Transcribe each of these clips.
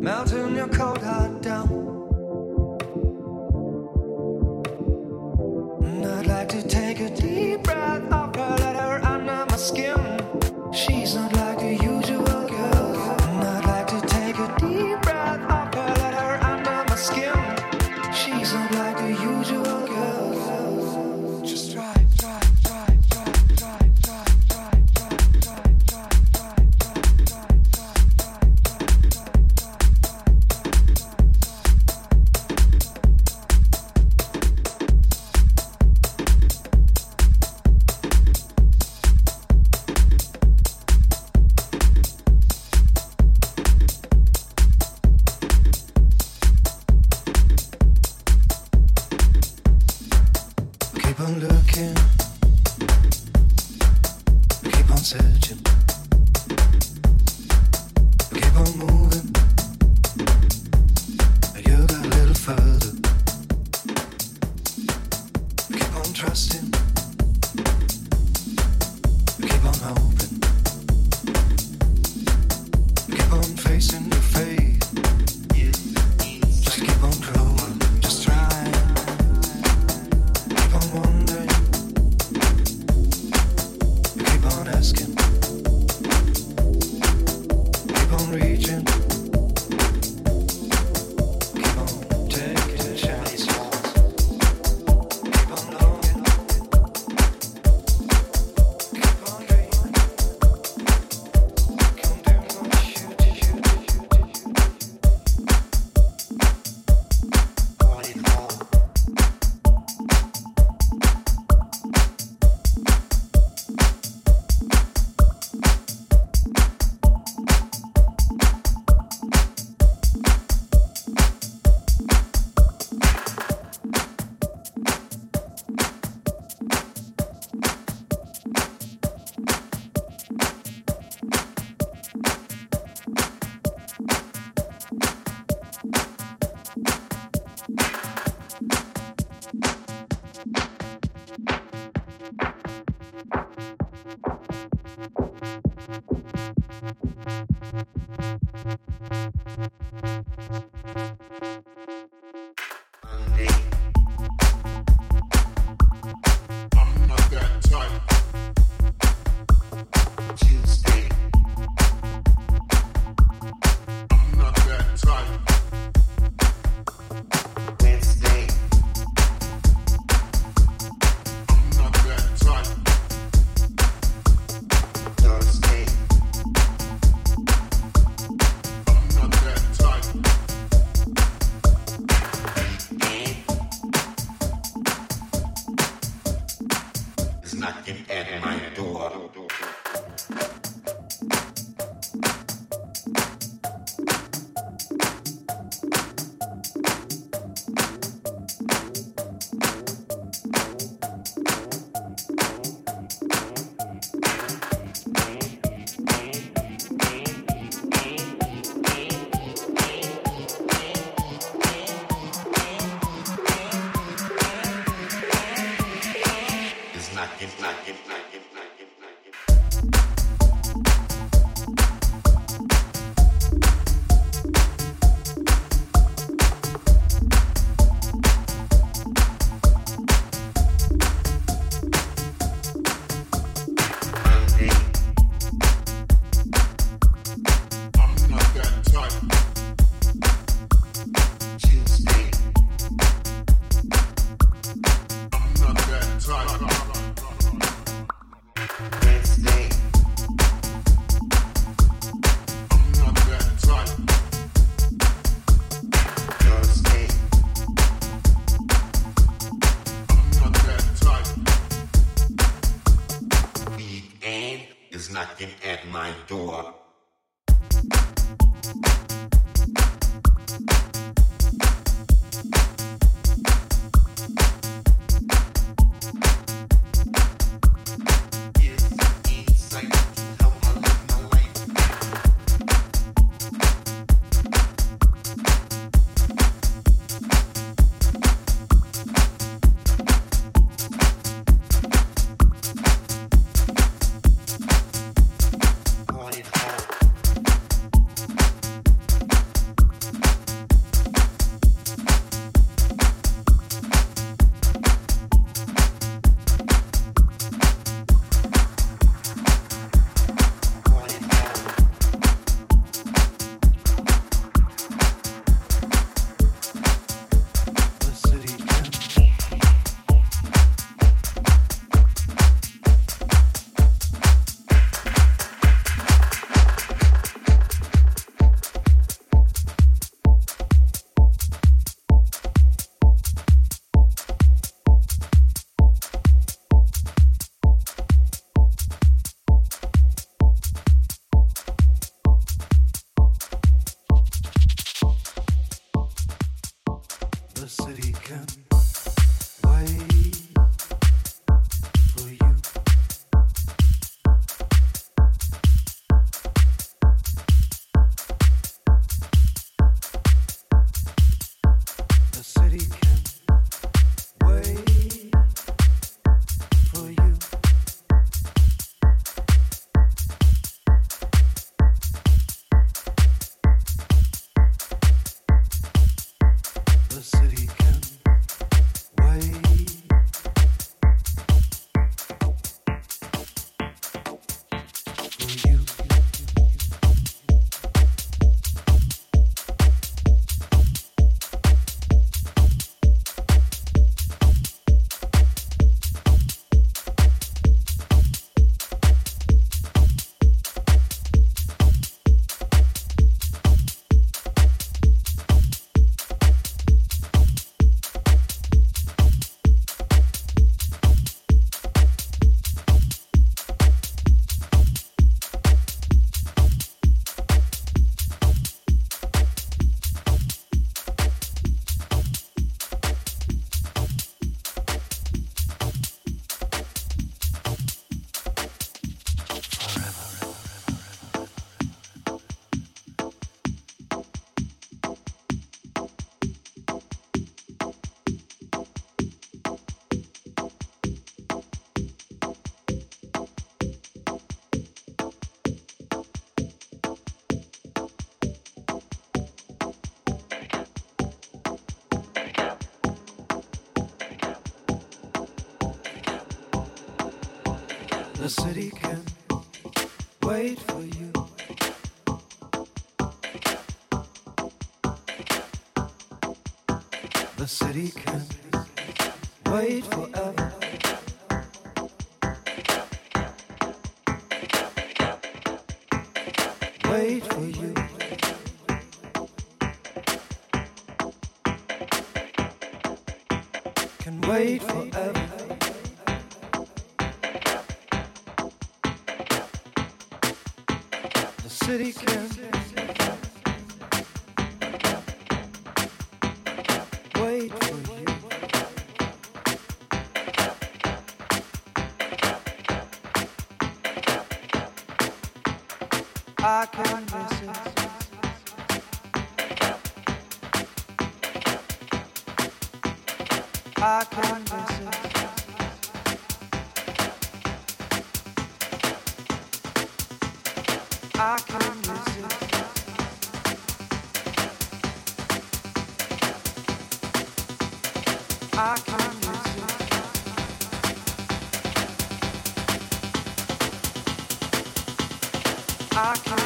melting your cold heart down. And I'd like to take a deep breath of her, let her under my skin. She's not like knocking at my door. wait for you. The city can wait forever. Wait for you. Can wait forever. city can. I can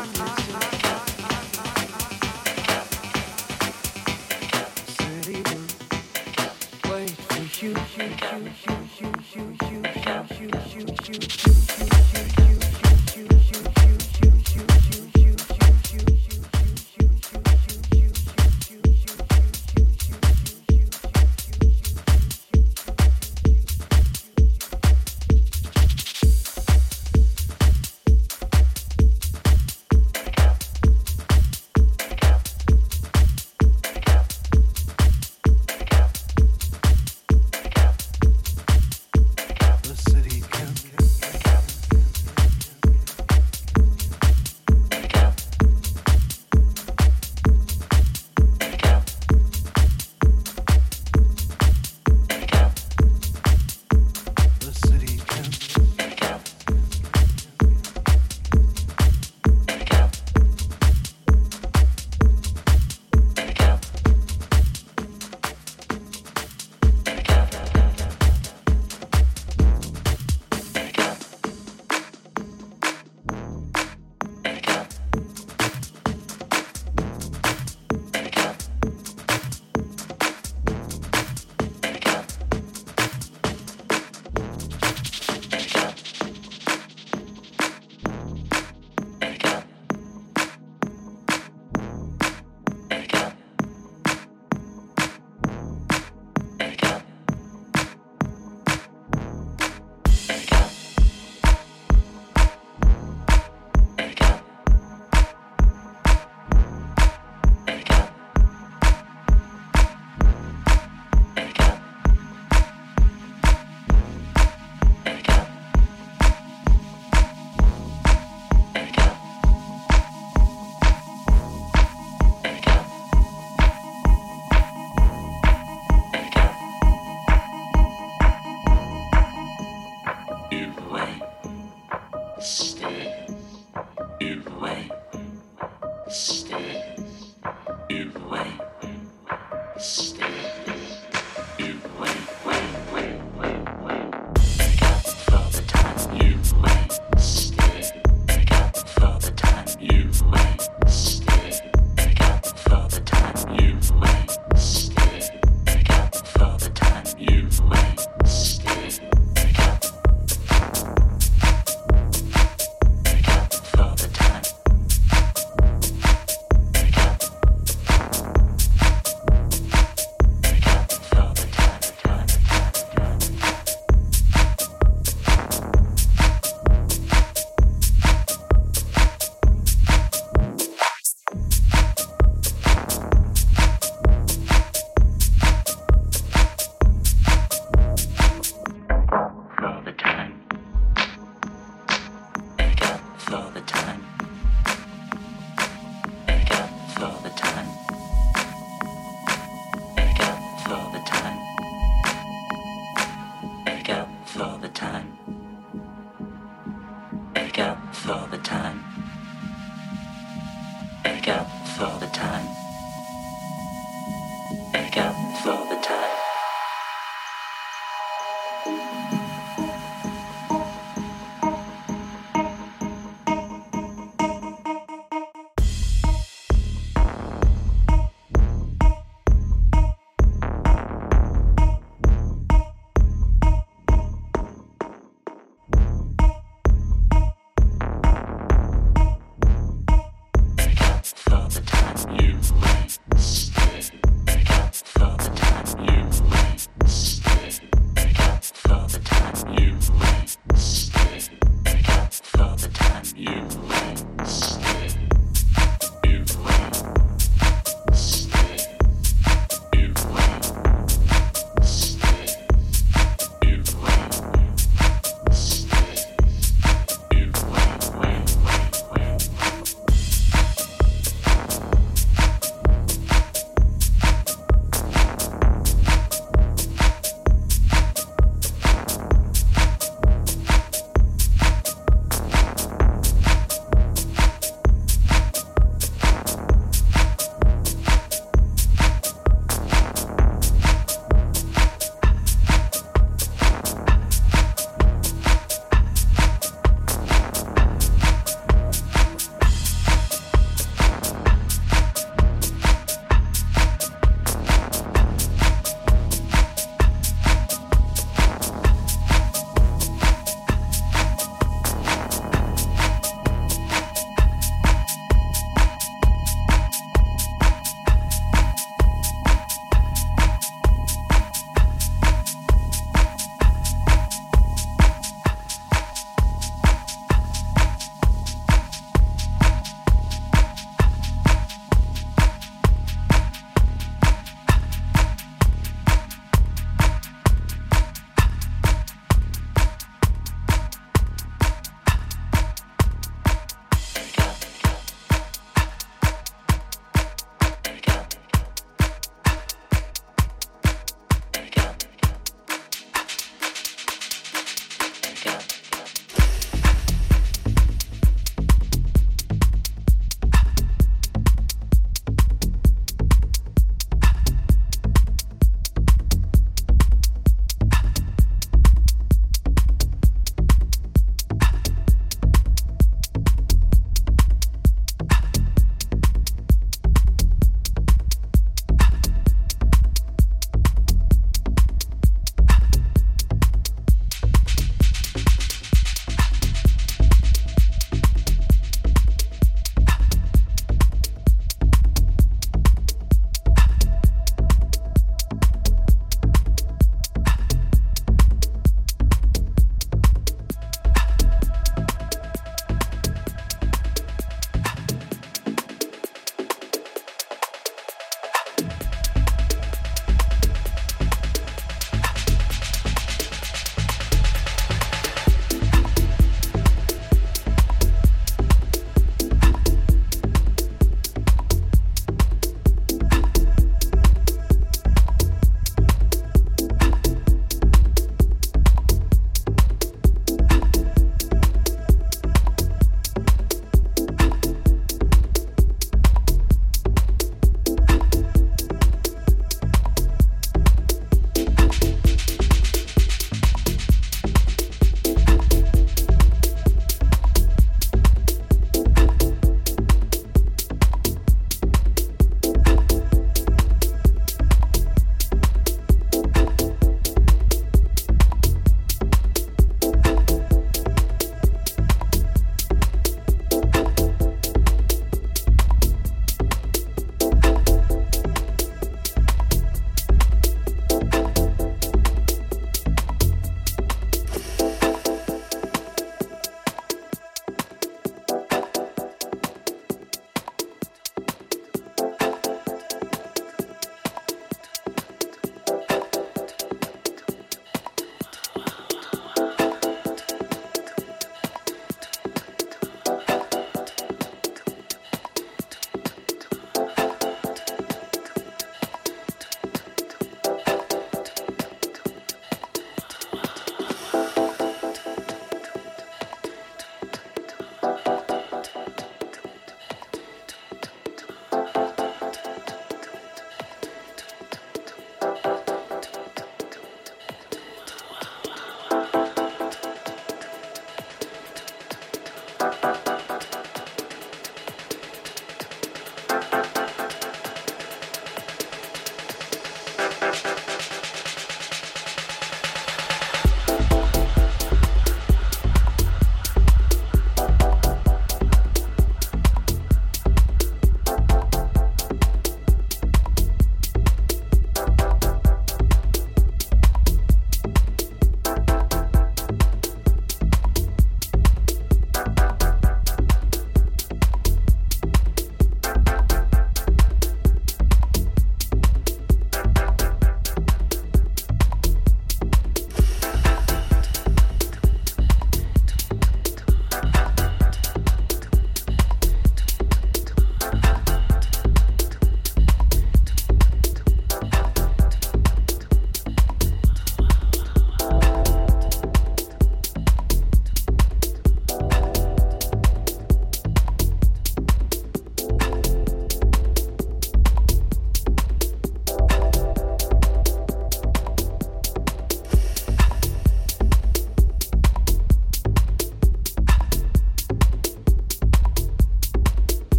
you.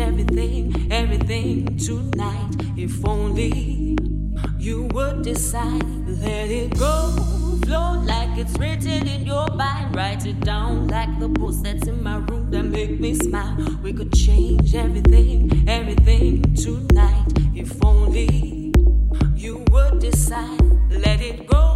Everything, everything tonight. If only you would decide. Let it go, flow like it's written in your mind. Write it down like the post that's in my room that make me smile. We could change everything, everything tonight. If only you would decide. Let it go.